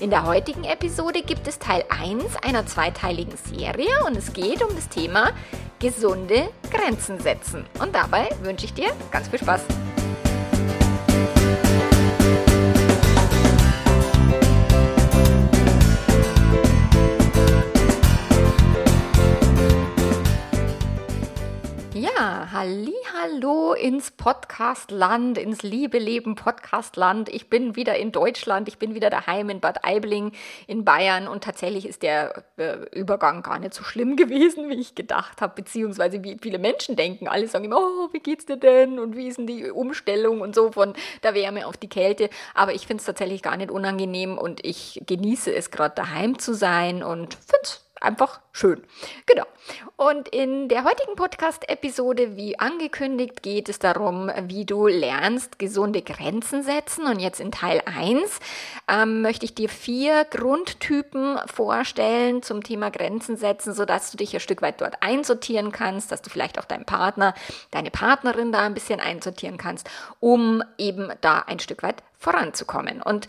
In der heutigen Episode gibt es Teil 1 einer zweiteiligen Serie und es geht um das Thema gesunde Grenzen setzen. Und dabei wünsche ich dir ganz viel Spaß. Ja, halli, hallo ins Podcastland, ins Liebe Leben Podcastland. Ich bin wieder in Deutschland, ich bin wieder daheim in Bad Aibling in Bayern und tatsächlich ist der äh, Übergang gar nicht so schlimm gewesen, wie ich gedacht habe, beziehungsweise wie viele Menschen denken. Alle sagen immer, oh, wie geht's dir denn und wie ist denn die Umstellung und so von der Wärme auf die Kälte. Aber ich finde es tatsächlich gar nicht unangenehm und ich genieße es gerade daheim zu sein und finde es einfach schön. Genau. Und in der heutigen Podcast-Episode, wie angekündigt, geht es darum, wie du lernst, gesunde Grenzen setzen. Und jetzt in Teil 1 ähm, möchte ich dir vier Grundtypen vorstellen zum Thema Grenzen setzen, sodass du dich ein Stück weit dort einsortieren kannst, dass du vielleicht auch deinen Partner, deine Partnerin da ein bisschen einsortieren kannst, um eben da ein Stück weit voranzukommen. Und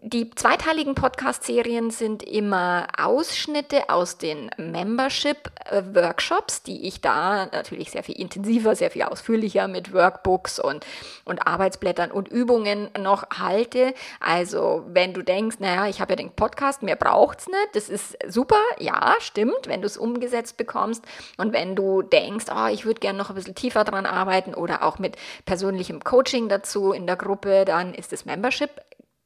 die zweiteiligen Podcast-Serien sind immer Ausschnitte aus den Membership-Workshops, die ich da natürlich sehr viel intensiver, sehr viel ausführlicher mit Workbooks und, und Arbeitsblättern und Übungen noch halte. Also wenn du denkst, naja, ich habe ja den Podcast, mehr braucht es nicht, das ist super, ja, stimmt, wenn du es umgesetzt bekommst. Und wenn du denkst, oh, ich würde gerne noch ein bisschen tiefer dran arbeiten oder auch mit persönlichem Coaching dazu in der Gruppe, dann ist das Membership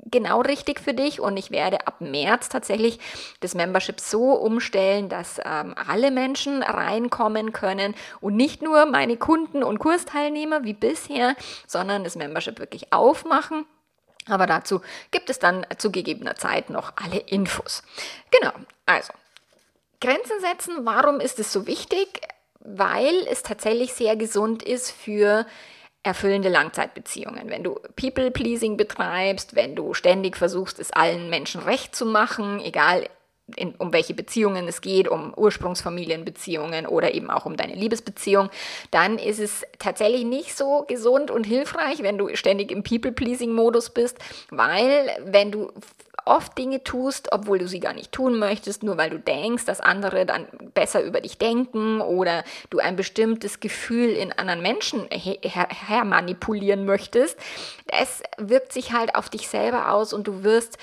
genau richtig für dich und ich werde ab März tatsächlich das Membership so umstellen, dass ähm, alle Menschen reinkommen können und nicht nur meine Kunden und Kursteilnehmer wie bisher, sondern das Membership wirklich aufmachen. Aber dazu gibt es dann zu gegebener Zeit noch alle Infos. Genau, also Grenzen setzen, warum ist es so wichtig? Weil es tatsächlich sehr gesund ist für erfüllende Langzeitbeziehungen. Wenn du People-Pleasing betreibst, wenn du ständig versuchst, es allen Menschen recht zu machen, egal in, um welche Beziehungen es geht, um Ursprungsfamilienbeziehungen oder eben auch um deine Liebesbeziehung, dann ist es tatsächlich nicht so gesund und hilfreich, wenn du ständig im People-Pleasing-Modus bist, weil wenn du oft Dinge tust, obwohl du sie gar nicht tun möchtest, nur weil du denkst, dass andere dann besser über dich denken oder du ein bestimmtes Gefühl in anderen Menschen her, her möchtest. Es wirkt sich halt auf dich selber aus und du wirst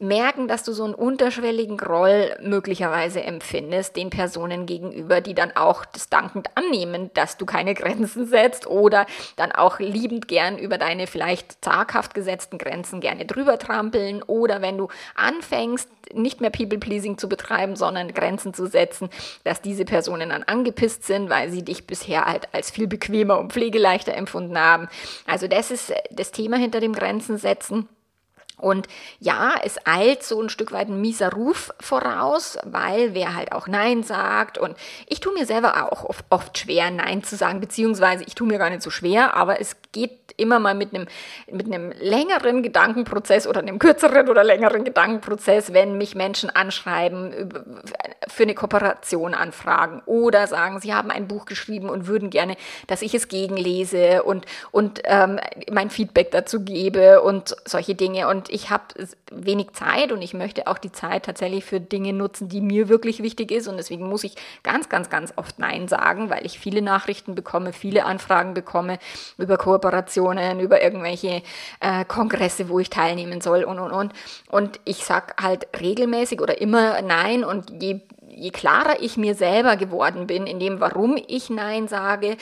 merken, dass du so einen unterschwelligen Groll möglicherweise empfindest den Personen gegenüber, die dann auch das dankend annehmen, dass du keine Grenzen setzt oder dann auch liebend gern über deine vielleicht zaghaft gesetzten Grenzen gerne drüber trampeln oder wenn du anfängst, nicht mehr People-Pleasing zu betreiben, sondern Grenzen zu setzen, dass diese Personen dann angepisst sind, weil sie dich bisher halt als viel bequemer und pflegeleichter empfunden haben. Also das ist das Thema hinter dem Grenzen setzen. Und ja, es eilt so ein Stück weit ein mieser Ruf voraus, weil wer halt auch Nein sagt. Und ich tue mir selber auch oft, oft schwer, Nein zu sagen, beziehungsweise ich tue mir gar nicht so schwer, aber es geht immer mal mit einem, mit einem längeren Gedankenprozess oder einem kürzeren oder längeren Gedankenprozess, wenn mich Menschen anschreiben, für eine Kooperation anfragen oder sagen, sie haben ein Buch geschrieben und würden gerne, dass ich es gegenlese und, und ähm, mein Feedback dazu gebe und solche Dinge. Und ich habe wenig Zeit und ich möchte auch die Zeit tatsächlich für Dinge nutzen, die mir wirklich wichtig ist. Und deswegen muss ich ganz, ganz, ganz oft Nein sagen, weil ich viele Nachrichten bekomme, viele Anfragen bekomme über Kooperationen, über irgendwelche äh, Kongresse, wo ich teilnehmen soll und, und, und. Und ich sage halt regelmäßig oder immer Nein und je je klarer ich mir selber geworden bin, in dem, warum ich Nein sage,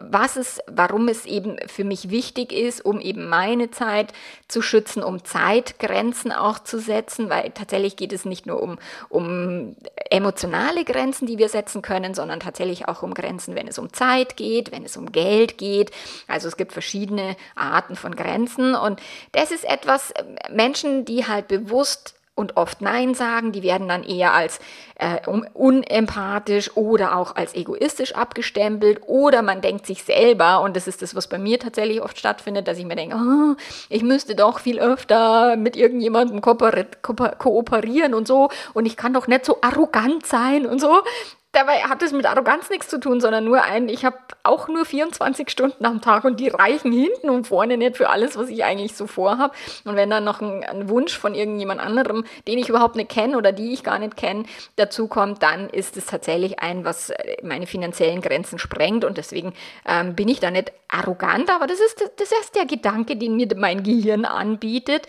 was es, warum es eben für mich wichtig ist, um eben meine Zeit zu schützen, um Zeitgrenzen auch zu setzen, weil tatsächlich geht es nicht nur um, um emotionale Grenzen, die wir setzen können, sondern tatsächlich auch um Grenzen, wenn es um Zeit geht, wenn es um Geld geht. Also es gibt verschiedene Arten von Grenzen und das ist etwas, Menschen, die halt bewusst und oft Nein sagen. Die werden dann eher als äh, unempathisch oder auch als egoistisch abgestempelt. Oder man denkt sich selber, und das ist das, was bei mir tatsächlich oft stattfindet, dass ich mir denke, oh, ich müsste doch viel öfter mit irgendjemandem kooperieren und so. Und ich kann doch nicht so arrogant sein und so. Dabei hat es mit Arroganz nichts zu tun, sondern nur ein, ich habe auch nur 24 Stunden am Tag und die reichen hinten und vorne nicht für alles, was ich eigentlich so vorhabe. Und wenn dann noch ein, ein Wunsch von irgendjemand anderem, den ich überhaupt nicht kenne oder die ich gar nicht kenne, dazu kommt, dann ist es tatsächlich ein, was meine finanziellen Grenzen sprengt. Und deswegen ähm, bin ich da nicht arrogant, aber das ist, das ist der Gedanke, den mir mein Gehirn anbietet.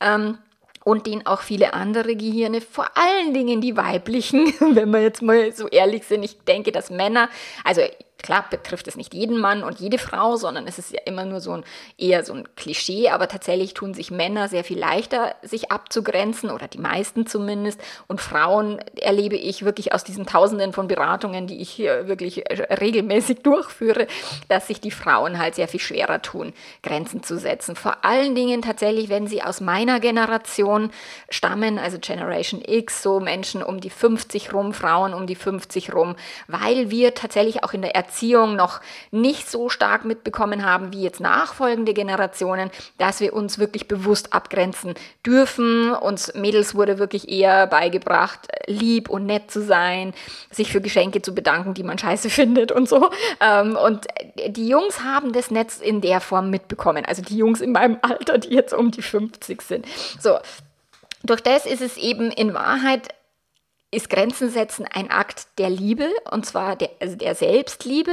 Ähm, und den auch viele andere Gehirne, vor allen Dingen die weiblichen, wenn wir jetzt mal so ehrlich sind. Ich denke, dass Männer, also Klar betrifft es nicht jeden Mann und jede Frau, sondern es ist ja immer nur so ein eher so ein Klischee, aber tatsächlich tun sich Männer sehr viel leichter, sich abzugrenzen oder die meisten zumindest. Und Frauen erlebe ich wirklich aus diesen Tausenden von Beratungen, die ich hier wirklich äh, regelmäßig durchführe, dass sich die Frauen halt sehr viel schwerer tun, Grenzen zu setzen. Vor allen Dingen tatsächlich, wenn sie aus meiner Generation stammen, also Generation X, so Menschen um die 50 rum, Frauen um die 50 rum, weil wir tatsächlich auch in der Erziehung noch nicht so stark mitbekommen haben wie jetzt nachfolgende Generationen, dass wir uns wirklich bewusst abgrenzen dürfen. Uns Mädels wurde wirklich eher beigebracht, lieb und nett zu sein, sich für Geschenke zu bedanken, die man scheiße findet und so. Ähm, und die Jungs haben das Netz in der Form mitbekommen. Also die Jungs in meinem Alter, die jetzt um die 50 sind. So. Durch das ist es eben in Wahrheit ist Grenzen setzen ein Akt der Liebe, und zwar der, also der Selbstliebe,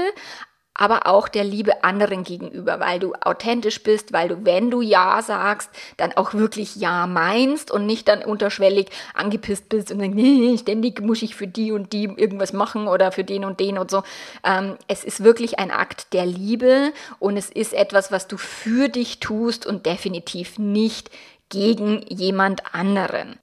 aber auch der Liebe anderen gegenüber, weil du authentisch bist, weil du, wenn du Ja sagst, dann auch wirklich Ja meinst und nicht dann unterschwellig angepisst bist und denkst, nee, ständig muss ich für die und die irgendwas machen oder für den und den und so. Ähm, es ist wirklich ein Akt der Liebe und es ist etwas, was du für dich tust und definitiv nicht gegen jemand anderen.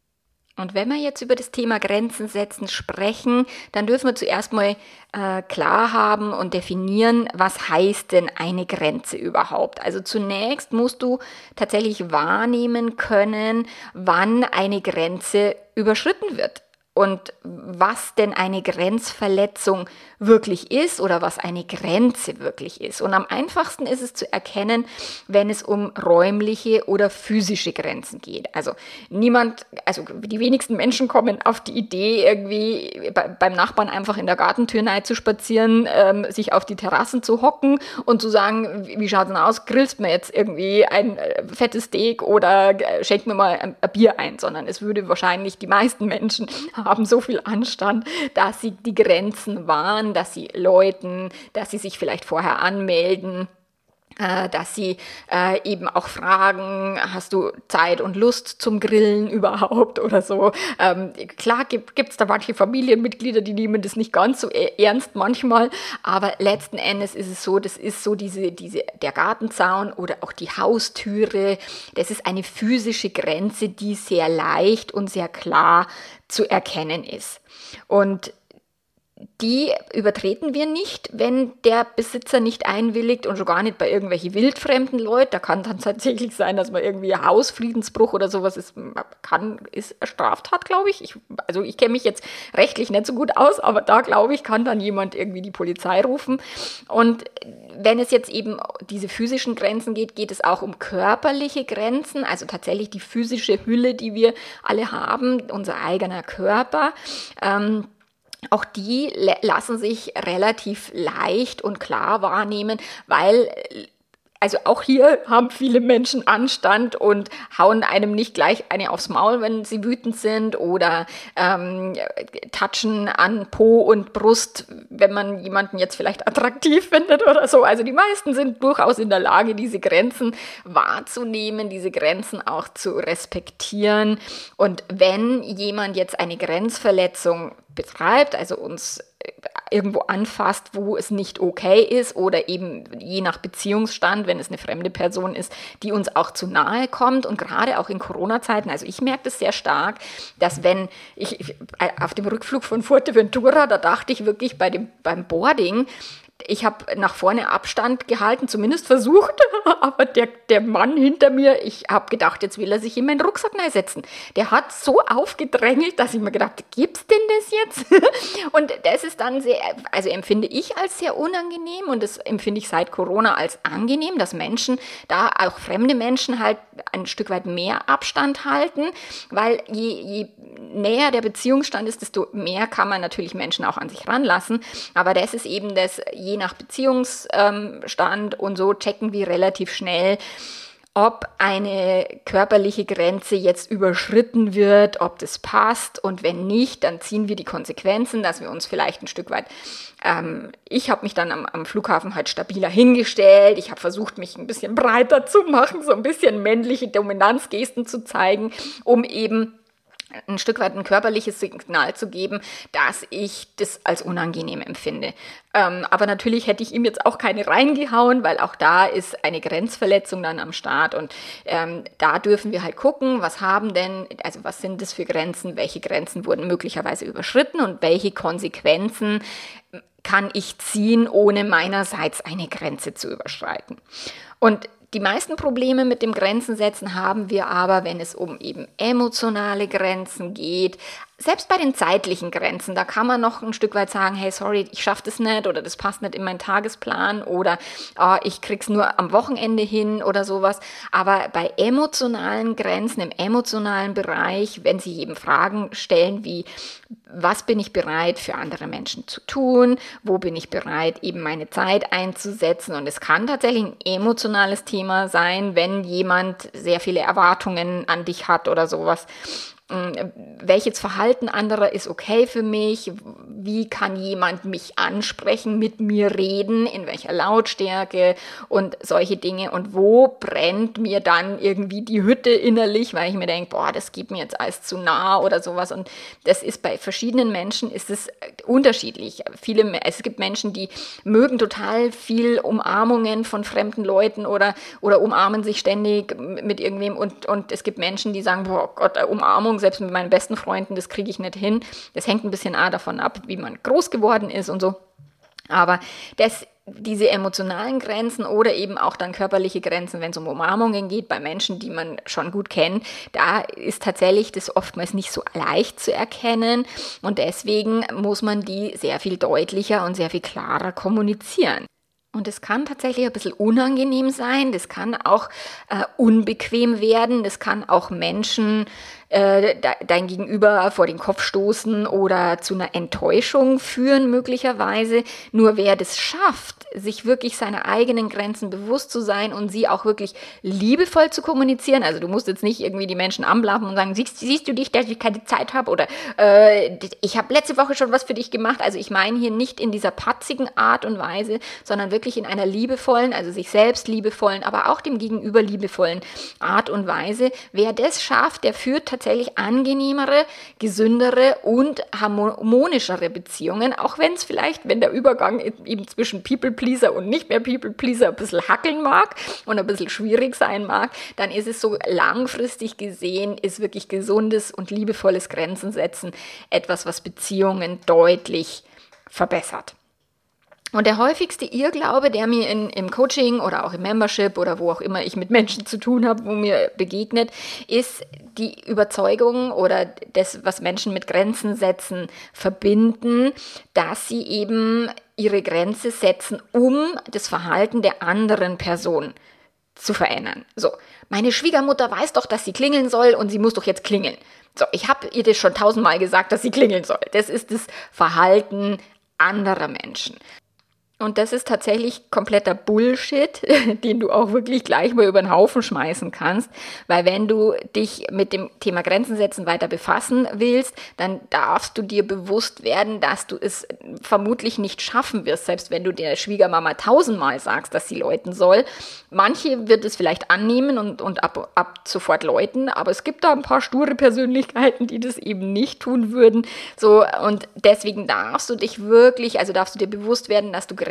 Und wenn wir jetzt über das Thema Grenzen setzen sprechen, dann dürfen wir zuerst mal äh, klar haben und definieren, was heißt denn eine Grenze überhaupt. Also zunächst musst du tatsächlich wahrnehmen können, wann eine Grenze überschritten wird und was denn eine Grenzverletzung wirklich ist oder was eine Grenze wirklich ist. Und am einfachsten ist es zu erkennen, wenn es um räumliche oder physische Grenzen geht. Also niemand, also die wenigsten Menschen kommen auf die Idee, irgendwie beim Nachbarn einfach in der Gartentür zu spazieren, ähm, sich auf die Terrassen zu hocken und zu sagen, wie schaut es denn aus, grillst mir jetzt irgendwie ein äh, fettes Steak oder äh, schenk mir mal ein, ein Bier ein, sondern es würde wahrscheinlich die meisten Menschen haben so viel Anstand, dass sie die Grenzen dass sie läuten, dass sie sich vielleicht vorher anmelden äh, dass sie äh, eben auch fragen, hast du Zeit und Lust zum Grillen überhaupt oder so. Ähm, klar gibt es da manche Familienmitglieder, die nehmen das nicht ganz so e-, ernst manchmal, aber letzten Endes ist es so, das ist so diese, diese, der Gartenzaun oder auch die Haustüre, das ist eine physische Grenze, die sehr leicht und sehr klar zu erkennen ist. Und die übertreten wir nicht, wenn der Besitzer nicht einwilligt und schon gar nicht bei irgendwelchen wildfremden Leuten. Da kann dann tatsächlich sein, dass man irgendwie Hausfriedensbruch oder sowas ist, kann, ist Straftat, glaube ich. ich. Also ich kenne mich jetzt rechtlich nicht so gut aus, aber da glaube ich, kann dann jemand irgendwie die Polizei rufen. Und wenn es jetzt eben diese physischen Grenzen geht, geht es auch um körperliche Grenzen, also tatsächlich die physische Hülle, die wir alle haben, unser eigener Körper. Ähm, auch die lassen sich relativ leicht und klar wahrnehmen, weil also auch hier haben viele Menschen Anstand und hauen einem nicht gleich eine aufs Maul, wenn sie wütend sind oder ähm, touchen an Po und Brust, wenn man jemanden jetzt vielleicht attraktiv findet oder so. Also die meisten sind durchaus in der Lage, diese Grenzen wahrzunehmen, diese Grenzen auch zu respektieren. Und wenn jemand jetzt eine Grenzverletzung betreibt, also uns irgendwo anfasst, wo es nicht okay ist oder eben je nach Beziehungsstand, wenn es eine fremde Person ist, die uns auch zu nahe kommt. Und gerade auch in Corona-Zeiten, also ich merke das sehr stark, dass wenn ich auf dem Rückflug von Fuerteventura, da dachte ich wirklich bei dem, beim Boarding, ich habe nach vorne Abstand gehalten, zumindest versucht, aber der, der Mann hinter mir, ich habe gedacht, jetzt will er sich in meinen Rucksack setzen. Der hat so aufgedrängelt, dass ich mir gedacht, gibt's denn das jetzt? Und das ist dann sehr, also empfinde ich als sehr unangenehm und das empfinde ich seit Corona als angenehm, dass Menschen, da auch fremde Menschen halt ein Stück weit mehr Abstand halten, weil je, je näher der Beziehungsstand ist, desto mehr kann man natürlich Menschen auch an sich ranlassen. Aber das ist eben das, je nach Beziehungsstand und so checken wir relativ schnell, ob eine körperliche Grenze jetzt überschritten wird, ob das passt und wenn nicht, dann ziehen wir die Konsequenzen, dass wir uns vielleicht ein Stück weit, ähm, ich habe mich dann am, am, Flughafen halt stabiler hingestellt, ich habe versucht, mich ein bisschen breiter zu machen, so ein bisschen männliche Dominanzgesten zu zeigen, um eben ein Stück weit ein körperliches Signal zu geben, dass ich das als unangenehm empfinde. Ähm, aber natürlich hätte ich ihm jetzt auch keine reingehauen, weil auch da ist eine Grenzverletzung dann am Start und ähm, da dürfen wir halt gucken, was haben denn, also was sind das für Grenzen, welche Grenzen wurden möglicherweise überschritten und welche Konsequenzen kann ich ziehen, ohne meinerseits eine Grenze zu überschreiten. Und die meisten Probleme mit dem Grenzensetzen haben wir aber, wenn es um eben emotionale Grenzen geht, selbst bei den zeitlichen Grenzen, da kann man noch ein Stück weit sagen, hey, sorry, ich schaffe das nicht oder das passt nicht in meinen Tagesplan oder oh, ich krieg's nur am Wochenende hin oder sowas. Aber bei emotionalen Grenzen, im emotionalen Bereich, wenn Sie eben Fragen stellen wie, was bin ich bereit für andere Menschen zu tun, wo bin ich bereit, eben meine Zeit einzusetzen. Und es kann tatsächlich ein emotionales Thema sein, wenn jemand sehr viele Erwartungen an dich hat oder sowas. Hm, welches Verhalten anderer ist okay für mich, wie kann jemand mich ansprechen, mit mir reden, in welcher Lautstärke und solche Dinge und wo brennt mir dann irgendwie die Hütte innerlich, weil ich mir denke, boah, das geht mir jetzt alles zu nah oder sowas und das ist bei verschiedenen Menschen ist es unterschiedlich. Viele, es gibt Menschen, die mögen total viel Umarmungen von fremden Leuten oder, oder umarmen sich ständig mit irgendwem und, und es gibt Menschen, die sagen, boah Gott, Umarmung selbst mit meinen besten Freunden, das kriege ich nicht hin. Das hängt ein bisschen davon ab, wie man groß geworden ist und so. Aber das, diese emotionalen Grenzen oder eben auch dann körperliche Grenzen, wenn es um Umarmungen geht, bei Menschen, die man schon gut kennt, da ist tatsächlich das oftmals nicht so leicht zu erkennen und deswegen muss man die sehr viel deutlicher und sehr viel klarer kommunizieren. Und es kann tatsächlich ein bisschen unangenehm sein, das kann auch äh, unbequem werden, das kann auch Menschen äh, dein Gegenüber vor den Kopf stoßen oder zu einer Enttäuschung führen möglicherweise. Nur wer das schafft, sich wirklich seiner eigenen Grenzen bewusst zu sein und sie auch wirklich liebevoll zu kommunizieren. Also du musst jetzt nicht irgendwie die Menschen anblaffen und sagen, siehst, siehst du dich, dass ich keine Zeit habe oder äh, ich habe letzte Woche schon was für dich gemacht. Also ich meine hier nicht in dieser patzigen Art und Weise, sondern wirklich in einer liebevollen, also sich selbst liebevollen, aber auch dem Gegenüber liebevollen Art und Weise. Wer das schafft, der führt tatsächlich tatsächlich angenehmere, gesündere und harmonischere Beziehungen, auch wenn es vielleicht, wenn der Übergang eben zwischen People Pleaser und nicht mehr People Pleaser ein bisschen hackeln mag und ein bisschen schwierig sein mag, dann ist es so langfristig gesehen, ist wirklich gesundes und liebevolles Grenzen setzen etwas, was Beziehungen deutlich verbessert. Und der häufigste Irrglaube, der mir in, im Coaching oder auch im Membership oder wo auch immer ich mit Menschen zu tun habe, wo mir begegnet, ist die Überzeugung oder das, was Menschen mit Grenzen setzen, verbinden, dass sie eben ihre Grenze setzen, um das Verhalten der anderen Person zu verändern. So, meine Schwiegermutter weiß doch, dass sie klingeln soll und sie muss doch jetzt klingeln. So, ich habe ihr das schon tausendmal gesagt, dass sie klingeln soll. Das ist das Verhalten anderer Menschen. Und das ist tatsächlich kompletter Bullshit, den du auch wirklich gleich mal über den Haufen schmeißen kannst. Weil wenn du dich mit dem Thema Grenzen setzen weiter befassen willst, dann darfst du dir bewusst werden, dass du es vermutlich nicht schaffen wirst, selbst wenn du der Schwiegermama tausendmal sagst, dass sie läuten soll. Manche wird es vielleicht annehmen und, und ab, ab sofort läuten, aber es gibt da ein paar sture Persönlichkeiten, die das eben nicht tun würden. So, und deswegen darfst du dich wirklich, also darfst du dir bewusst werden, dass du Grenzen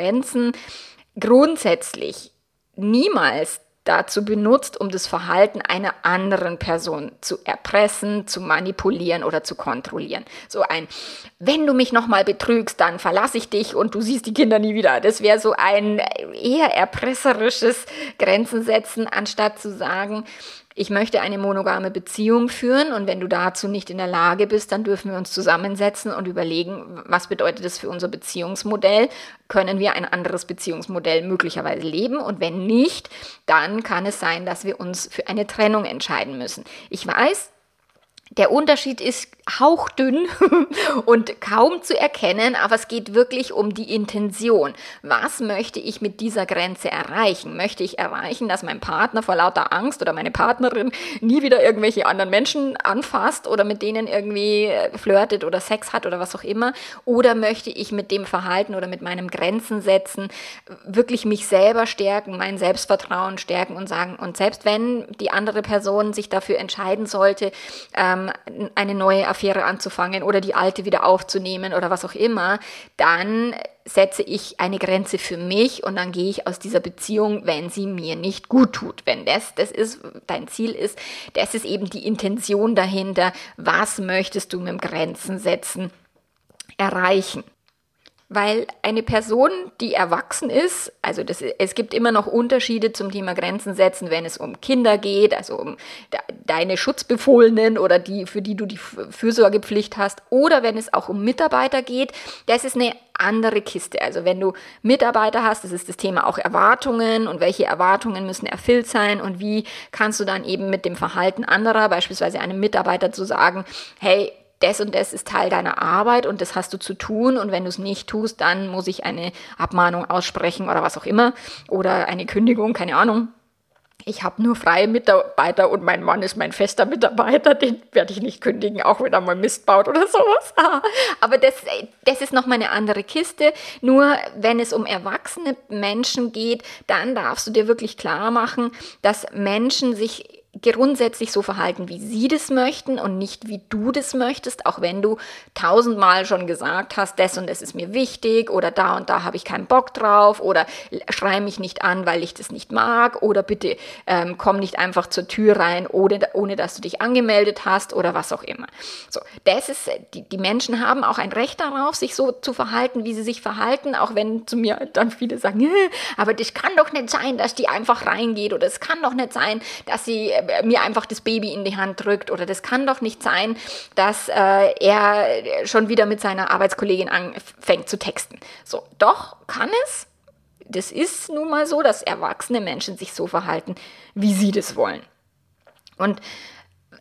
grundsätzlich niemals dazu benutzt, um das Verhalten einer anderen Person zu erpressen, zu manipulieren oder zu kontrollieren. So ein, wenn du mich nochmal betrügst, dann verlasse ich dich und du siehst die Kinder nie wieder. Das wäre so ein eher erpresserisches Grenzen setzen, anstatt zu sagen, ich möchte eine monogame Beziehung führen und wenn du dazu nicht in der Lage bist, dann dürfen wir uns zusammensetzen und überlegen, was bedeutet das für unser Beziehungsmodell? Können wir ein anderes Beziehungsmodell möglicherweise leben? Und wenn nicht, dann kann es sein, dass wir uns für eine Trennung entscheiden müssen. Ich weiß, der Unterschied ist hauchdünn und kaum zu erkennen, aber es geht wirklich um die Intention. Was möchte ich mit dieser Grenze erreichen? Möchte ich erreichen, dass mein Partner vor lauter Angst oder meine Partnerin nie wieder irgendwelche anderen Menschen anfasst oder mit denen irgendwie äh, flirtet oder Sex hat oder was auch immer? Oder möchte ich mit dem Verhalten oder mit meinem Grenzen setzen wirklich mich selber stärken, mein Selbstvertrauen stärken und sagen, und selbst wenn die andere Person sich dafür entscheiden sollte, ähm, ähm, eine neue Affäre anzufangen oder die alte wieder aufzunehmen oder was auch immer, dann setze ich eine Grenze für mich und dann gehe ich aus dieser Beziehung, wenn sie mir nicht gut tut. Wenn das, das ist, dein Ziel ist, das ist eben die Intention dahinter. Was möchtest du mit dem Grenzen setzen erreichen? Weil eine Person, die erwachsen ist, also das, es gibt immer noch Unterschiede zum Thema Grenzen setzen, wenn es um Kinder geht, also um de, deine Schutzbefohlenen oder die, für die du die Fürsorgepflicht hast, oder wenn es auch um Mitarbeiter geht, das ist eine andere Kiste. Also wenn du Mitarbeiter hast, das ist das Thema auch Erwartungen und welche Erwartungen müssen erfüllt sein und wie kannst du dann eben mit dem Verhalten anderer, beispielsweise einem Mitarbeiter zu sagen, hey, das und das ist Teil deiner Arbeit und das hast du zu tun und wenn du es nicht tust, dann muss ich eine Abmahnung aussprechen oder was auch immer oder eine Kündigung, keine Ahnung. Ich habe nur freie Mitarbeiter und mein Mann ist mein fester Mitarbeiter, den werde ich nicht kündigen, auch wenn er mal Mist baut oder sowas. Aber das, das ist nochmal eine andere Kiste. Nur wenn es um erwachsene Menschen geht, dann darfst du dir wirklich klar machen, dass Menschen sich grundsätzlich so verhalten, wie sie das möchten und nicht wie du das möchtest, auch wenn du tausendmal schon gesagt hast, das und das ist mir wichtig oder da und da habe ich keinen Bock drauf oder schrei mich nicht an, weil ich das nicht mag oder bitte ähm, komm nicht einfach zur Tür rein, ohne, ohne dass du dich angemeldet hast oder was auch immer. So, das ist, die, die Menschen haben auch ein Recht darauf, sich so zu verhalten, wie sie sich verhalten, auch wenn zu mir dann viele sagen, aber das kann doch nicht sein, dass die einfach reingeht oder es kann doch nicht sein, dass sie äh, mir einfach das Baby in die Hand drückt oder das kann doch nicht sein, dass äh, er schon wieder mit seiner Arbeitskollegin anfängt zu texten. So, doch kann es. Das ist nun mal so, dass erwachsene Menschen sich so verhalten, wie sie das wollen. Und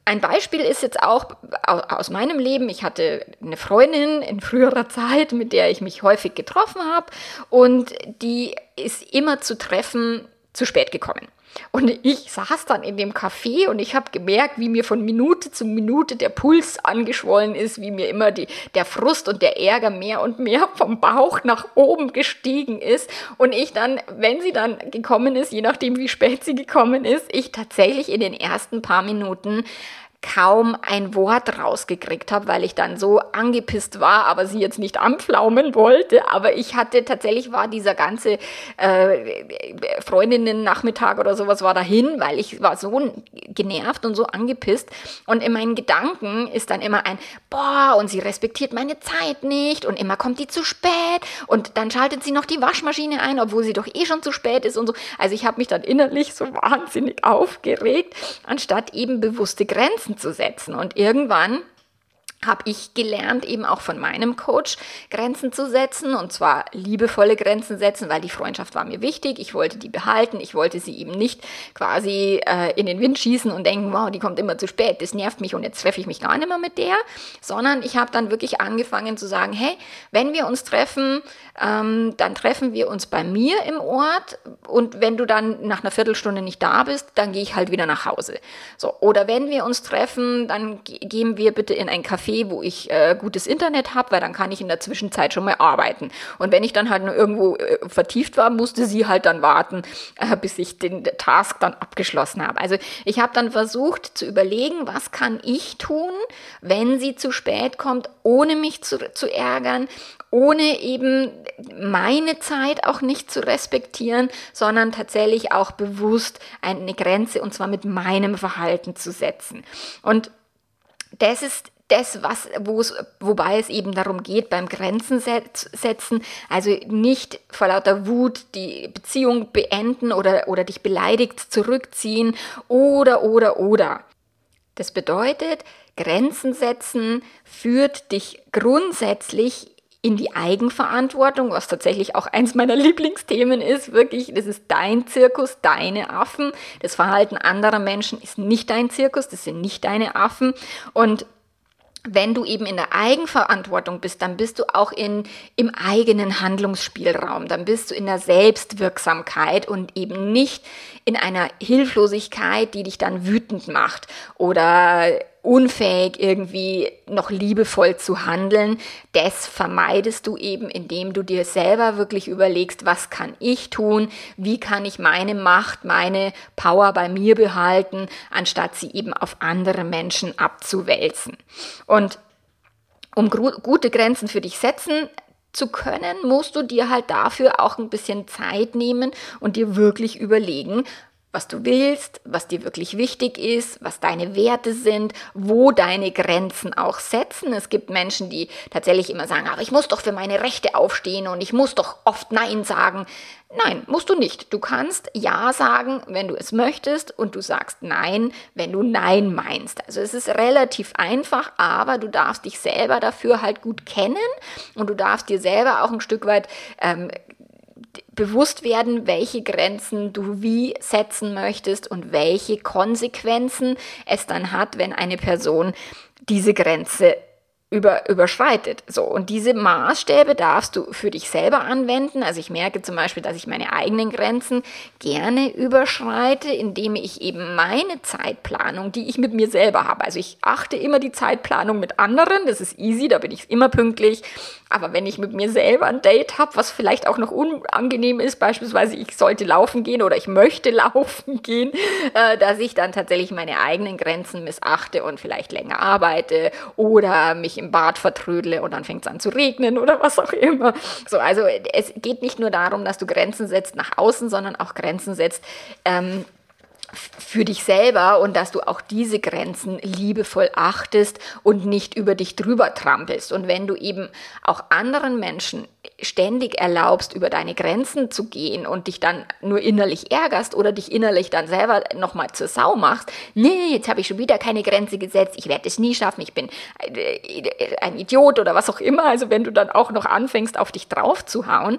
ein Beispiel ist jetzt auch aus meinem Leben. Ich hatte eine Freundin in früherer Zeit, mit der ich mich häufig getroffen habe und die ist immer zu Treffen zu spät gekommen. Und ich saß dann in dem Café und ich habe gemerkt, wie mir von Minute zu Minute der Puls angeschwollen ist, wie mir immer die, der Frust und der Ärger mehr und mehr vom Bauch nach oben gestiegen ist. Und ich dann, wenn sie dann gekommen ist, je nachdem wie spät sie gekommen ist, ich tatsächlich in den ersten paar Minuten kaum ein Wort rausgekriegt habe, weil ich dann so angepisst war, aber sie jetzt nicht anpflaumen wollte. Aber ich hatte tatsächlich war dieser ganze äh, Freundinnen-Nachmittag oder sowas war dahin, weil ich war so genervt und so angepisst. Und in meinen Gedanken ist dann immer ein Boah, und sie respektiert meine Zeit nicht und immer kommt die zu spät und dann schaltet sie noch die Waschmaschine ein, obwohl sie doch eh schon zu spät ist und so. Also ich habe mich dann innerlich so wahnsinnig aufgeregt, anstatt eben bewusste Grenzen Grenzen zu setzen. Und irgendwann habe ich gelernt, eben auch von meinem Coach Grenzen zu setzen und zwar liebevolle Grenzen setzen, weil die Freundschaft war mir wichtig. Ich wollte die behalten. Ich wollte sie eben nicht quasi äh, in den Wind schießen und denken, wow, die kommt immer zu spät, das nervt mich und jetzt treffe ich mich gar nicht mehr mit der, sondern ich habe dann wirklich angefangen zu sagen, hey, wenn wir uns treffen, ähm, dann treffen wir uns bei mir im Ort und wenn du dann nach einer Viertelstunde nicht da bist, dann gehe ich halt wieder nach Hause. So, oder wenn wir uns treffen, dann gehen wir bitte in ein Café Café, wo ich äh, gutes Internet habe, weil dann kann ich in der Zwischenzeit schon mal arbeiten. Und wenn ich dann halt nur irgendwo äh, vertieft war, musste sie halt dann warten, äh, bis ich den Task dann abgeschlossen habe. Also ich habe dann versucht zu überlegen, was kann ich tun, wenn sie zu spät kommt, ohne mich zu, zu ärgern, ohne eben meine Zeit auch nicht zu respektieren, sondern tatsächlich auch bewusst eine Grenze und zwar mit meinem Verhalten zu setzen. Und das ist das, was, wobei es eben darum geht, beim Grenzen setzen, also nicht vor lauter Wut die Beziehung beenden oder, oder dich beleidigt zurückziehen oder, oder, oder. Das bedeutet, Grenzen setzen führt dich grundsätzlich in die Eigenverantwortung, was tatsächlich auch eins meiner Lieblingsthemen ist. Wirklich, das ist dein Zirkus, deine Affen. Das Verhalten anderer Menschen ist nicht dein Zirkus, das sind nicht deine Affen. Und wenn du eben in der Eigenverantwortung bist, dann bist du auch in, im eigenen Handlungsspielraum, dann bist du in der Selbstwirksamkeit und eben nicht in einer Hilflosigkeit, die dich dann wütend macht oder unfähig, irgendwie noch liebevoll zu handeln. Das vermeidest du eben, indem du dir selber wirklich überlegst, was kann ich tun, wie kann ich meine Macht, meine Power bei mir behalten, anstatt sie eben auf andere Menschen abzuwälzen. Und um gute Grenzen für dich setzen, zu können, musst du dir halt dafür auch ein bisschen Zeit nehmen und dir wirklich überlegen, was du willst, was dir wirklich wichtig ist, was deine Werte sind, wo deine Grenzen auch setzen. Es gibt Menschen, die tatsächlich immer sagen, aber ich muss doch für meine Rechte aufstehen und ich muss doch oft Nein sagen. Nein, musst du nicht. Du kannst Ja sagen, wenn du es möchtest und du sagst Nein, wenn du Nein meinst. Also es ist relativ einfach, aber du darfst dich selber dafür halt gut kennen und du darfst dir selber auch ein Stück weit ähm, bewusst werden, welche Grenzen du wie setzen möchtest und welche Konsequenzen es dann hat, wenn eine Person diese Grenze über, überschreitet. So, und diese Maßstäbe darfst du für dich selber anwenden. Also ich merke zum Beispiel, dass ich meine eigenen Grenzen gerne überschreite, indem ich eben meine Zeitplanung, die ich mit mir selber habe. Also ich achte immer die Zeitplanung mit anderen, das ist easy, da bin ich immer pünktlich. Aber wenn ich mit mir selber ein Date habe, was vielleicht auch noch unangenehm ist, beispielsweise ich sollte laufen gehen oder ich möchte laufen gehen, äh, dass ich dann tatsächlich meine eigenen Grenzen missachte und vielleicht länger arbeite oder mich im Bad vertrödle und dann fängt es an zu regnen oder was auch immer. So, also es geht nicht nur darum, dass du Grenzen setzt nach außen, sondern auch Grenzen setzt ähm, für dich selber und dass du auch diese Grenzen liebevoll achtest und nicht über dich drüber trampelst. Und wenn du eben auch anderen Menschen ständig erlaubst, über deine Grenzen zu gehen und dich dann nur innerlich ärgerst oder dich innerlich dann selber nochmal zur Sau machst, nee, jetzt habe ich schon wieder keine Grenze gesetzt, ich werde es nie schaffen, ich bin äh, ein Idiot oder was auch immer. Also wenn du dann auch noch anfängst, auf dich drauf zu hauen,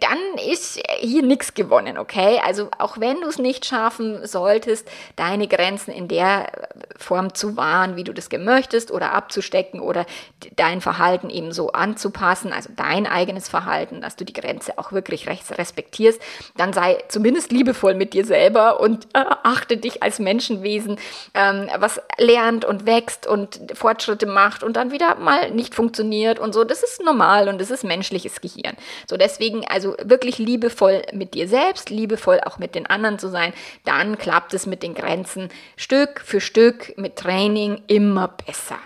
dann ist hier nichts gewonnen, okay? Also auch wenn du es nicht schaffen solltest, deine Grenzen in der Form zu wahren, wie du das möchtest oder abzustecken oder dein Verhalten eben so anzupassen, also dein eigenes Verhalten, dass du die Grenze auch wirklich respektierst, dann sei zumindest liebevoll mit dir selber und äh, achte dich als Menschenwesen, ähm, was lernt und wächst und Fortschritte macht und dann wieder mal nicht funktioniert und so. Das ist normal und das ist menschliches Gehirn. So deswegen, also wirklich liebevoll mit dir selbst, liebevoll auch mit den anderen zu sein, dann klappt es mit den Grenzen Stück für Stück mit Training immer besser.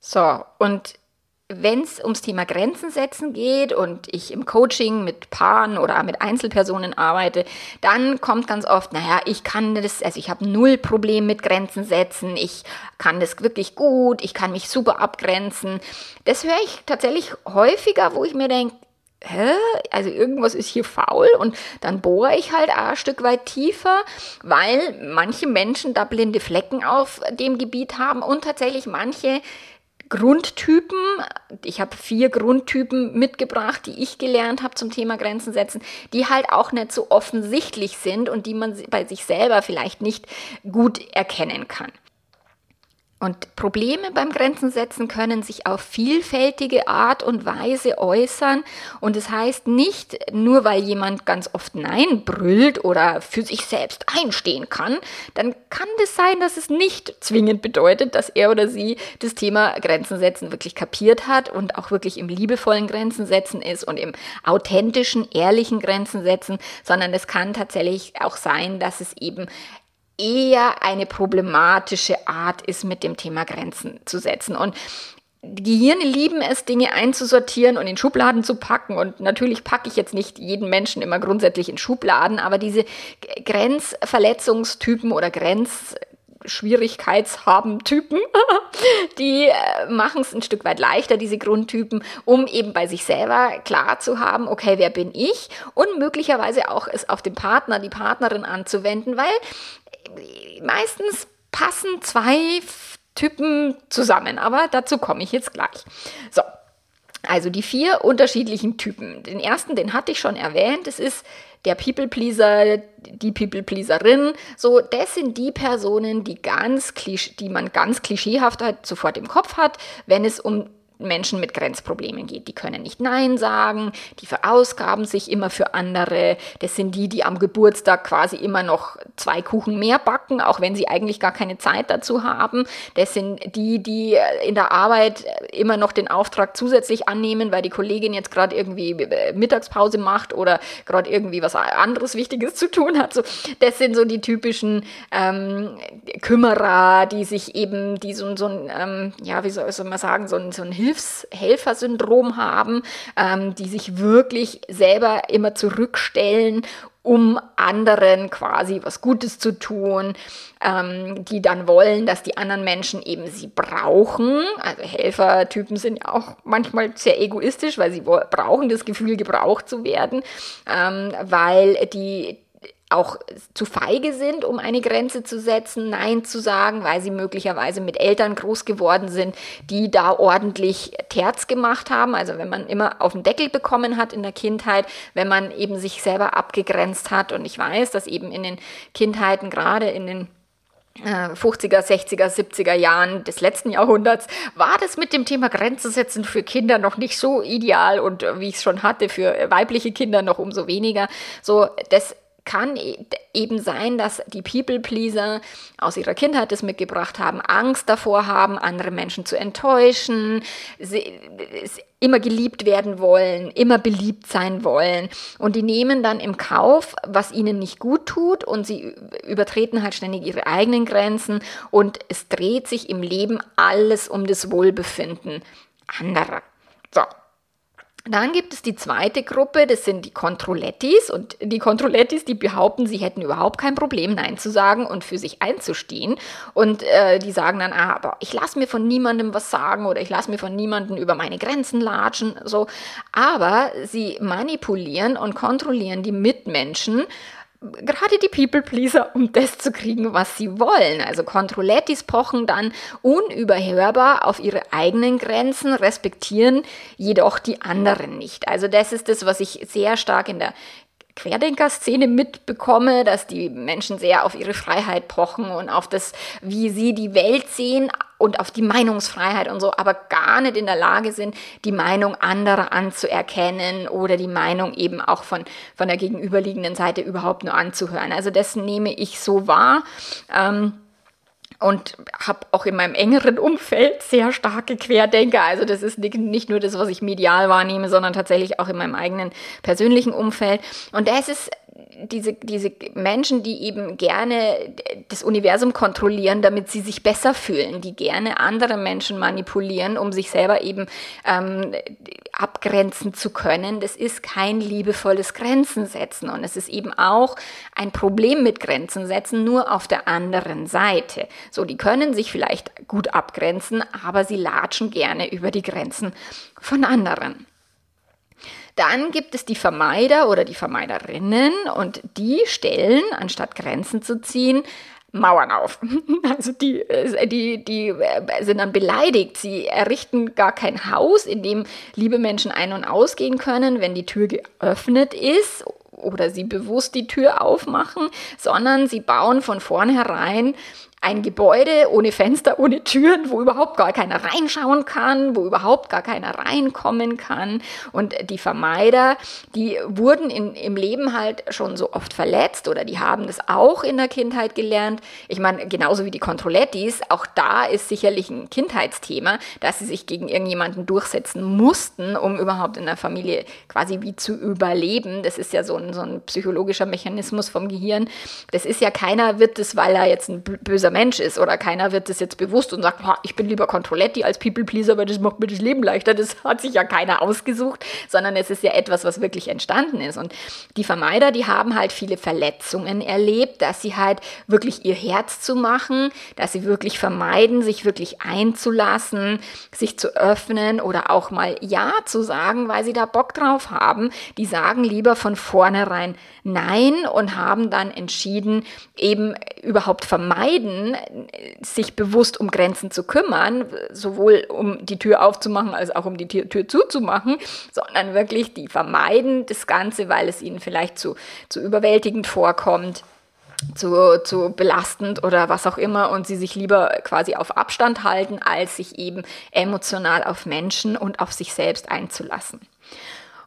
So, und wenn es ums Thema Grenzen setzen geht und ich im Coaching mit Paaren oder mit Einzelpersonen arbeite, dann kommt ganz oft, naja, ich kann das, also ich habe null Problem mit Grenzen setzen, ich kann das wirklich gut, ich kann mich super abgrenzen. Das höre ich tatsächlich häufiger, wo ich mir denke, hä, also irgendwas ist hier faul und dann bohre ich halt ein Stück weit tiefer, weil manche Menschen da blinde Flecken auf dem Gebiet haben und tatsächlich manche Grundtypen, ich habe vier Grundtypen mitgebracht, die ich gelernt habe zum Thema Grenzen setzen, die halt auch nicht so offensichtlich sind und die man bei sich selber vielleicht nicht gut erkennen kann. Und Probleme beim Grenzen setzen können sich auf vielfältige Art und Weise äußern. Und es das heißt nicht, nur weil jemand ganz oft Nein brüllt oder für sich selbst einstehen kann, dann kann das sein, dass es nicht zwingend bedeutet, dass er oder sie das Thema Grenzen setzen wirklich kapiert hat und auch wirklich im liebevollen Grenzen setzen ist und im authentischen, ehrlichen Grenzen setzen, sondern es kann tatsächlich auch sein, dass es eben eher eine problematische Art ist, mit dem Thema Grenzen zu setzen. Und die Gehirne lieben es, Dinge einzusortieren und in Schubladen zu packen. Und natürlich packe ich jetzt nicht jeden Menschen immer grundsätzlich in Schubladen, aber diese Grenzverletzungstypen oder Grenz Schwierigkeitshaben Typen, die äh, machen es ein Stück weit leichter, diese Grundtypen, um eben bei sich selber klar zu haben, okay, wer bin ich? Und möglicherweise auch es auf den Partner, die Partnerin anzuwenden, weil meistens passen zwei Typen zusammen, aber dazu komme ich jetzt gleich. So, also die vier unterschiedlichen Typen. Den ersten, den hatte ich schon erwähnt, es ist der People Pleaser, die People Pleaserin. So, das sind die Personen, die ganz die man ganz klischeehaft halt sofort im Kopf hat, wenn es um Menschen mit Grenzproblemen geht. Die können nicht Nein sagen, die verausgaben sich immer für andere. Das sind die, die am Geburtstag quasi immer noch zwei Kuchen mehr backen, auch wenn sie eigentlich gar keine Zeit dazu haben. Das sind die, die in der Arbeit immer noch den Auftrag zusätzlich annehmen, weil die Kollegin jetzt gerade irgendwie äh, Mittagspause macht oder gerade irgendwie was anderes Wichtiges zu tun hat. Das sind so die typischen ähm, Kümmerer, die sich eben, die so, so ein, ähm, ja, wie soll, man sagen, so ein, so ein Hilfshelfersyndrom haben, ähm, die sich wirklich selber immer zurückstellen um anderen quasi was Gutes zu tun, ähm, die dann wollen, dass die anderen Menschen eben sie brauchen. Also Helfertypen sind ja auch manchmal sehr egoistisch, weil sie brauchen das Gefühl, gebraucht zu werden, ähm, weil die auch zu feige sind, um eine Grenze zu setzen, Nein zu sagen, weil sie möglicherweise mit Eltern groß geworden sind, die da ordentlich Terz gemacht haben. Also wenn man immer auf den Deckel bekommen hat in der Kindheit, wenn man eben sich selber abgegrenzt hat. Und ich weiß, dass eben in den Kindheiten, gerade in den 50er, 60er, 70er Jahren des letzten Jahrhunderts war das mit dem Thema Grenze setzen für Kinder noch nicht so ideal und äh, wie ich es schon hatte, für weibliche Kinder noch umso weniger. So, das kann e-, eben sein, dass die People-Pleaser aus ihrer Kindheit das mitgebracht haben, Angst davor haben, andere Menschen zu enttäuschen, immer geliebt werden wollen, immer beliebt sein wollen. Und die nehmen dann im Kauf, was ihnen nicht gut tut und sie übertreten halt ständig ihre eigenen Grenzen und es dreht sich im Leben alles um das Wohlbefinden anderer. So, dann gibt es die zweite Gruppe, das sind die Controlettis. Und die Controlettis, die behaupten, sie hätten überhaupt kein Problem, Nein zu sagen und für sich einzustehen. Und äh, die sagen dann, ah, aber ich lasse mir von niemandem was sagen oder ich lasse mir von niemandem über meine Grenzen latschen. So. Aber sie manipulieren und kontrollieren die Mitmenschen gerade die People-Pleaser, um das zu kriegen, was sie wollen. Also Kontrollettis pochen dann unüberhörbar auf ihre eigenen Grenzen, respektieren jedoch die anderen nicht. Also das ist das, was ich sehr stark in der Querdenker-Szene mitbekomme, dass die Menschen sehr auf ihre Freiheit pochen und auf das, wie sie die Welt sehen und auf die Meinungsfreiheit und so, aber gar nicht in der Lage sind, die Meinung anderer anzuerkennen oder die Meinung eben auch von, von der gegenüberliegenden Seite überhaupt nur anzuhören. Also das nehme ich so wahr. Ähm, und habe auch in meinem engeren Umfeld sehr starke Querdenker. Also das ist nicht nur das, was ich medial wahrnehme, sondern tatsächlich auch in meinem eigenen persönlichen Umfeld. Und das ist diese, diese Menschen, die eben gerne das Universum kontrollieren, damit sie sich besser fühlen, die gerne andere Menschen manipulieren, um sich selber eben ähm, abgrenzen zu können, das ist kein liebevolles Grenzen setzen. Und es ist eben auch ein Problem mit Grenzen setzen, nur auf der anderen Seite. So, die können sich vielleicht gut abgrenzen, aber sie latschen gerne über die Grenzen von anderen. Dann gibt es die Vermeider oder die Vermeiderinnen und die stellen, anstatt Grenzen zu ziehen, Mauern auf. Also die, äh, die, die äh, sind dann beleidigt. Sie errichten gar kein Haus, in dem liebe Menschen ein- und ausgehen können, wenn die Tür geöffnet ist oder sie bewusst die Tür aufmachen, sondern sie bauen von vornherein ein Gebäude ohne Fenster, ohne Türen, wo überhaupt gar keiner reinschauen kann, wo überhaupt gar keiner reinkommen kann. Und die Vermeider, die wurden in, im Leben halt schon so oft verletzt oder die haben das auch in der Kindheit gelernt. Ich meine, genauso wie die Controlettis, auch da ist sicherlich ein Kindheitsthema, dass sie sich gegen irgendjemanden durchsetzen mussten, um überhaupt in der Familie quasi wie zu überleben. Das ist ja so ein, so ein psychologischer Mechanismus vom Gehirn. Das ist ja keiner wird es, weil er jetzt ein böser Mensch ist oder keiner wird es jetzt bewusst und sagt, ich bin lieber Controletti als People Pleaser, weil das macht mir das Leben leichter. Das hat sich ja keiner ausgesucht, sondern es ist ja etwas, was wirklich entstanden ist. Und die Vermeider, die haben halt viele Verletzungen erlebt, dass sie halt wirklich ihr Herz zu machen, dass sie wirklich vermeiden, sich wirklich einzulassen, sich zu öffnen oder auch mal Ja zu sagen, weil sie da Bock drauf haben. Die sagen lieber von vornherein Nein und haben dann entschieden, eben überhaupt vermeiden, sich bewusst um Grenzen zu kümmern, sowohl um die Tür aufzumachen als auch um die Tür, Tür zuzumachen, sondern wirklich die vermeiden das Ganze, weil es ihnen vielleicht zu, zu überwältigend vorkommt zu, zu belastend oder was auch immer und sie sich lieber quasi auf Abstand halten, als sich eben emotional auf Menschen und auf sich selbst einzulassen.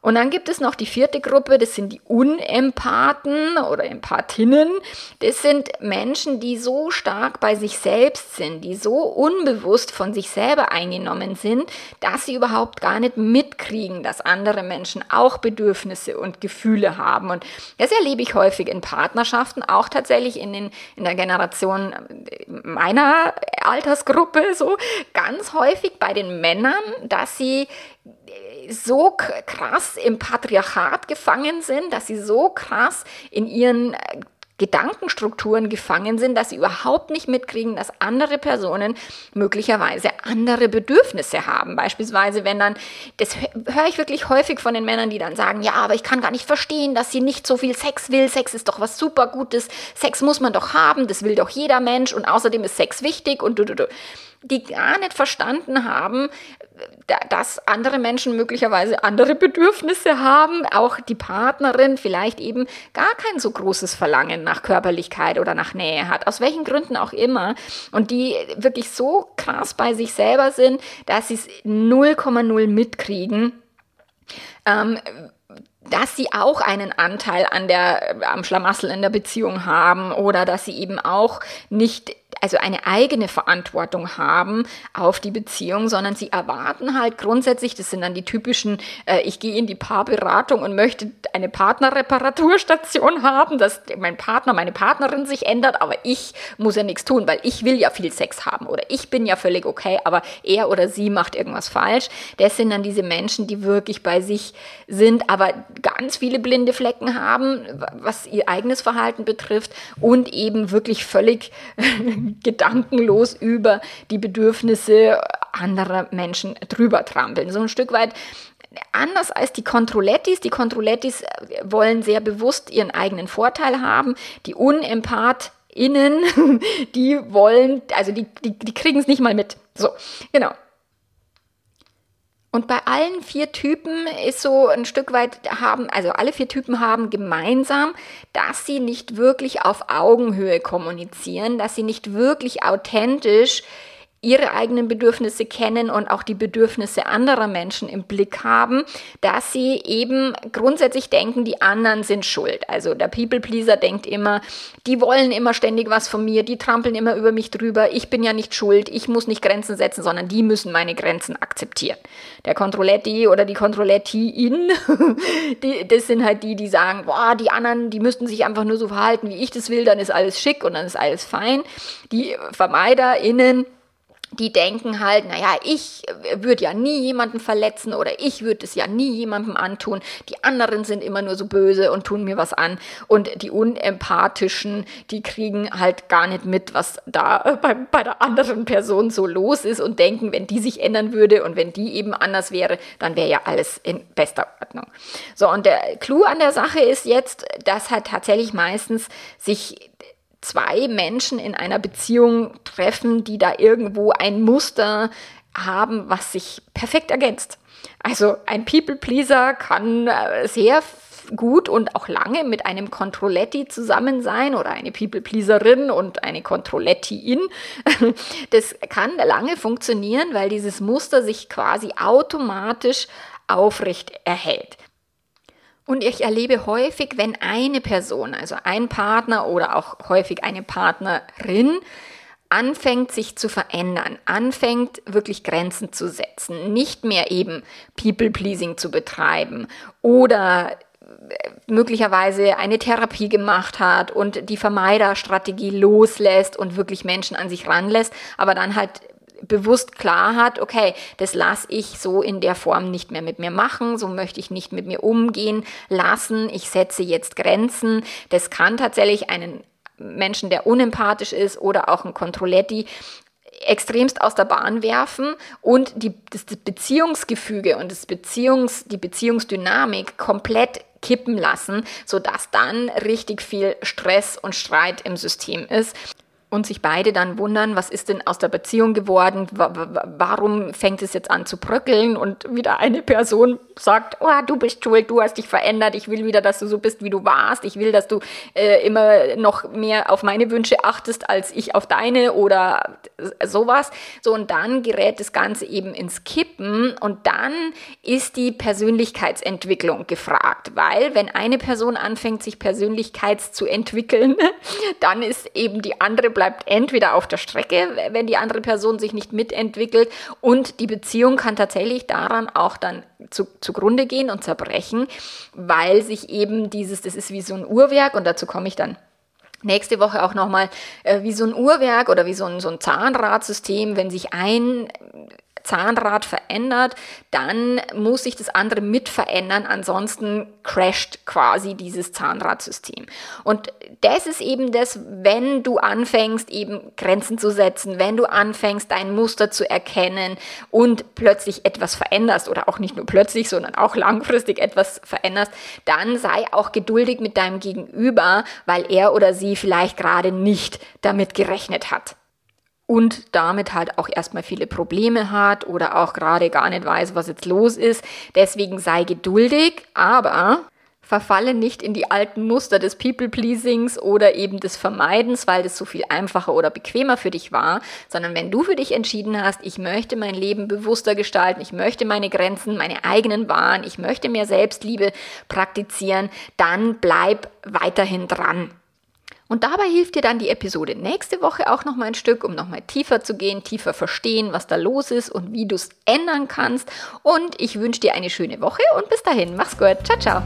Und dann gibt es noch die vierte Gruppe, das sind die Unempathen oder Empathinnen. Das sind Menschen, die so stark bei sich selbst sind, die so unbewusst von sich selber eingenommen sind, dass sie überhaupt gar nicht mitkriegen, dass andere Menschen auch Bedürfnisse und Gefühle haben. Und das erlebe ich häufig in Partnerschaften, auch tatsächlich in, den, in der Generation meiner Altersgruppe, so ganz häufig bei den Männern, dass sie so krass im Patriarchat gefangen sind, dass sie so krass in ihren äh, Gedankenstrukturen gefangen sind, dass sie überhaupt nicht mitkriegen, dass andere Personen möglicherweise andere Bedürfnisse haben. Beispielsweise, wenn dann, das höre ich wirklich häufig von den Männern, die dann sagen, ja, aber ich kann gar nicht verstehen, dass sie nicht so viel Sex will. Sex ist doch was super Gutes. Sex muss man doch haben. Das will doch jeder Mensch. Und außerdem ist Sex wichtig und du, du, du die gar nicht verstanden haben, dass andere Menschen möglicherweise andere Bedürfnisse haben, auch die Partnerin vielleicht eben gar kein so großes Verlangen nach Körperlichkeit oder nach Nähe hat, aus welchen Gründen auch immer, und die wirklich so krass bei sich selber sind, dass sie es 0,0 mitkriegen. Ähm, dass sie auch einen Anteil an der, am Schlamassel in der Beziehung haben oder dass sie eben auch nicht also eine eigene Verantwortung haben auf die Beziehung, sondern sie erwarten halt grundsätzlich, das sind dann die typischen, äh, ich gehe in die Paarberatung und möchte eine Partnerreparaturstation haben, dass mein Partner, meine Partnerin sich ändert, aber ich muss ja nichts tun, weil ich will ja viel Sex haben oder ich bin ja völlig okay, aber er oder sie macht irgendwas falsch. Das sind dann diese Menschen, die wirklich bei sich sind, aber ganz viele blinde Flecken haben, was ihr eigenes Verhalten betrifft und eben wirklich völlig gedankenlos über die Bedürfnisse anderer Menschen drüber trampeln. So ein Stück weit anders als die Controlettis. Die Controlettis wollen sehr bewusst ihren eigenen Vorteil haben. Die Unempathinnen, die wollen, also die, die, die kriegen es nicht mal mit. So, genau. Und bei allen vier Typen ist so ein Stück weit haben, also alle vier Typen haben gemeinsam, dass sie nicht wirklich auf Augenhöhe kommunizieren, dass sie nicht wirklich authentisch ihre eigenen Bedürfnisse kennen und auch die Bedürfnisse anderer Menschen im Blick haben, dass sie eben grundsätzlich denken, die anderen sind schuld. Also der People Pleaser denkt immer, die wollen immer ständig was von mir, die trampeln immer über mich drüber, ich bin ja nicht schuld, ich muss nicht Grenzen setzen, sondern die müssen meine Grenzen akzeptieren. Der Controletti oder die Controletti-In, das sind halt die, die sagen, boah, die anderen, die müssten sich einfach nur so verhalten, wie ich das will, dann ist alles schick und dann ist alles fein. Die VermeiderInnen, die denken halt, naja, ich würde ja nie jemanden verletzen oder ich würde es ja nie jemandem antun. Die anderen sind immer nur so böse und tun mir was an. Und die Unempathischen, die kriegen halt gar nicht mit, was da bei, bei der anderen Person so los ist und denken, wenn die sich ändern würde und wenn die eben anders wäre, dann wäre ja alles in bester Ordnung. So, und der Clou an der Sache ist jetzt, dass halt tatsächlich meistens sich zwei Menschen in einer Beziehung treffen, die da irgendwo ein Muster haben, was sich perfekt ergänzt. Also ein People-Pleaser kann äh, sehr gut und auch lange mit einem Controletti zusammen sein oder eine People-Pleaserin und eine Controlettiin. Das kann lange funktionieren, weil dieses Muster sich quasi automatisch aufrecht erhält. Und ich erlebe häufig, wenn eine Person, also ein Partner oder auch häufig eine Partnerin, anfängt sich zu verändern, anfängt wirklich Grenzen zu setzen, nicht mehr eben People-Pleasing zu betreiben oder äh, möglicherweise eine Therapie gemacht hat und die Vermeiderstrategie loslässt und wirklich Menschen an sich ranlässt, aber dann halt bewusst klar hat, okay, das lasse ich so in der Form nicht mehr mit mir machen, so möchte ich nicht mit mir umgehen lassen, ich setze jetzt Grenzen. Das kann tatsächlich einen Menschen, der unempathisch ist oder auch ein Controletti, extremst aus der Bahn werfen und die, das Beziehungsgefüge und das Beziehungs, die Beziehungsdynamik komplett kippen lassen, sodass dann richtig viel Stress und Streit im System ist und sich beide dann wundern, was ist denn aus der Beziehung geworden, warum fängt es jetzt an zu bröckeln und wieder eine Person sagt, oh, du bist schuld, du hast dich verändert, ich will wieder, dass du so bist, wie du warst, ich will, dass du äh, immer noch mehr auf meine Wünsche achtest, als ich auf deine oder sowas. So, und dann gerät das Ganze eben ins Kippen und dann ist die Persönlichkeitsentwicklung gefragt, weil wenn eine Person anfängt, sich Persönlichkeits zu entwickeln, dann ist eben die andere bleibt entweder auf der Strecke, wenn die andere Person sich nicht mitentwickelt und die Beziehung kann tatsächlich daran auch dann zu, zugrunde gehen und zerbrechen, weil sich eben dieses, das ist wie so ein Uhrwerk und dazu komme ich dann nächste Woche auch nochmal, äh, wie so ein Uhrwerk oder wie so ein, so ein Zahnradsystem, wenn sich ein Zahnrad verändert, dann muss sich das andere mit verändern, ansonsten crasht quasi dieses Zahnradsystem. Und das ist eben das, wenn du anfängst, eben Grenzen zu setzen, wenn du anfängst, dein Muster zu erkennen und plötzlich etwas veränderst oder auch nicht nur plötzlich, sondern auch langfristig etwas veränderst, dann sei auch geduldig mit deinem Gegenüber, weil er oder sie vielleicht gerade nicht damit gerechnet hat und damit halt auch erstmal viele Probleme hat oder auch gerade gar nicht weiß, was jetzt los ist. Deswegen sei geduldig, aber verfalle nicht in die alten Muster des People-Pleasings oder eben des Vermeidens, weil das so viel einfacher oder bequemer für dich war, sondern wenn du für dich entschieden hast, ich möchte mein Leben bewusster gestalten, ich möchte meine Grenzen, meine eigenen wahren, ich möchte mehr Selbstliebe praktizieren, dann bleib weiterhin dran. Und dabei hilft dir dann die Episode nächste Woche auch noch mal ein Stück, um noch mal tiefer zu gehen, tiefer verstehen, was da los ist und wie du es ändern kannst. Und ich wünsche dir eine schöne Woche und bis dahin, mach's gut. Ciao, ciao.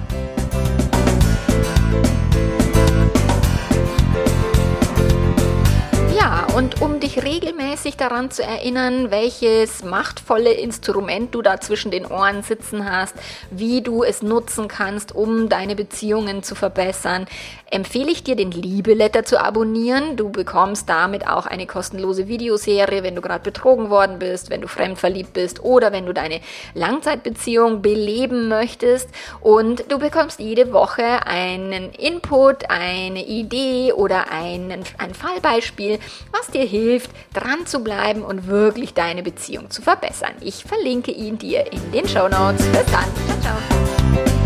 Und um dich regelmäßig daran zu erinnern, welches machtvolle Instrument du da zwischen den Ohren sitzen hast, wie du es nutzen kannst, um deine Beziehungen zu verbessern, empfehle ich dir, den Liebeletter zu abonnieren. Du bekommst damit auch eine kostenlose Videoserie, wenn du gerade betrogen worden bist, wenn du fremdverliebt bist oder wenn du deine Langzeitbeziehung beleben möchtest. Und du bekommst jede Woche einen Input, eine Idee oder einen, ein Fallbeispiel, was dir hilft, dran zu bleiben und wirklich deine Beziehung zu verbessern. Ich verlinke ihn dir in den Show Notes. Bis dann. Ciao, ciao.